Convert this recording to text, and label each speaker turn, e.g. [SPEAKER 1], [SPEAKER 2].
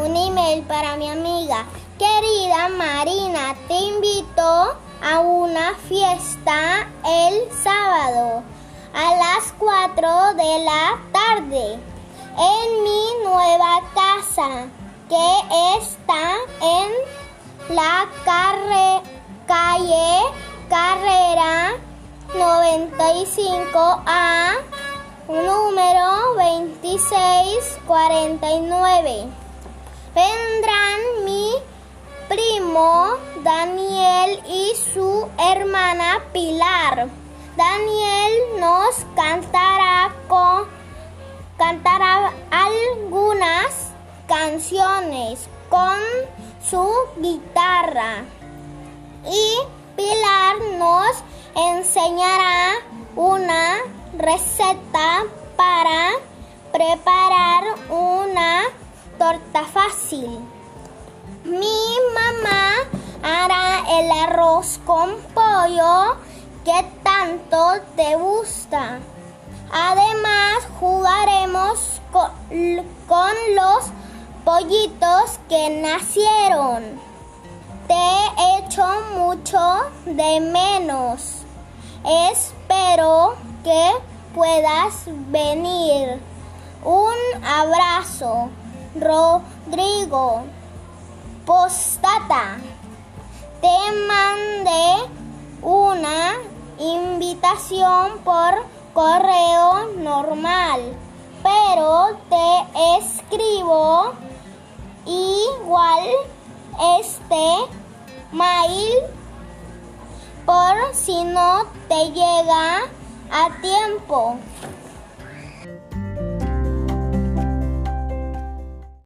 [SPEAKER 1] un email para mi amiga. Querida Marina, te invito a una fiesta el sábado a las 4 de la tarde en mi nueva casa que está en la calle Carrera 95A número 2649. Vendrán mi primo Daniel y su hermana Pilar. Daniel nos cantará con cantará algunas canciones con su guitarra y Pilar nos enseñará una receta para preparar torta fácil. Mi mamá hará el arroz con pollo que tanto te gusta. Además jugaremos con, los pollitos que nacieron. Te echo mucho de menos. Espero que puedas venir. Un abrazo, Rodrigo. Postata. Te mandé una invitación por correo normal, pero te escribo igual este mail por si no te llega a tiempo.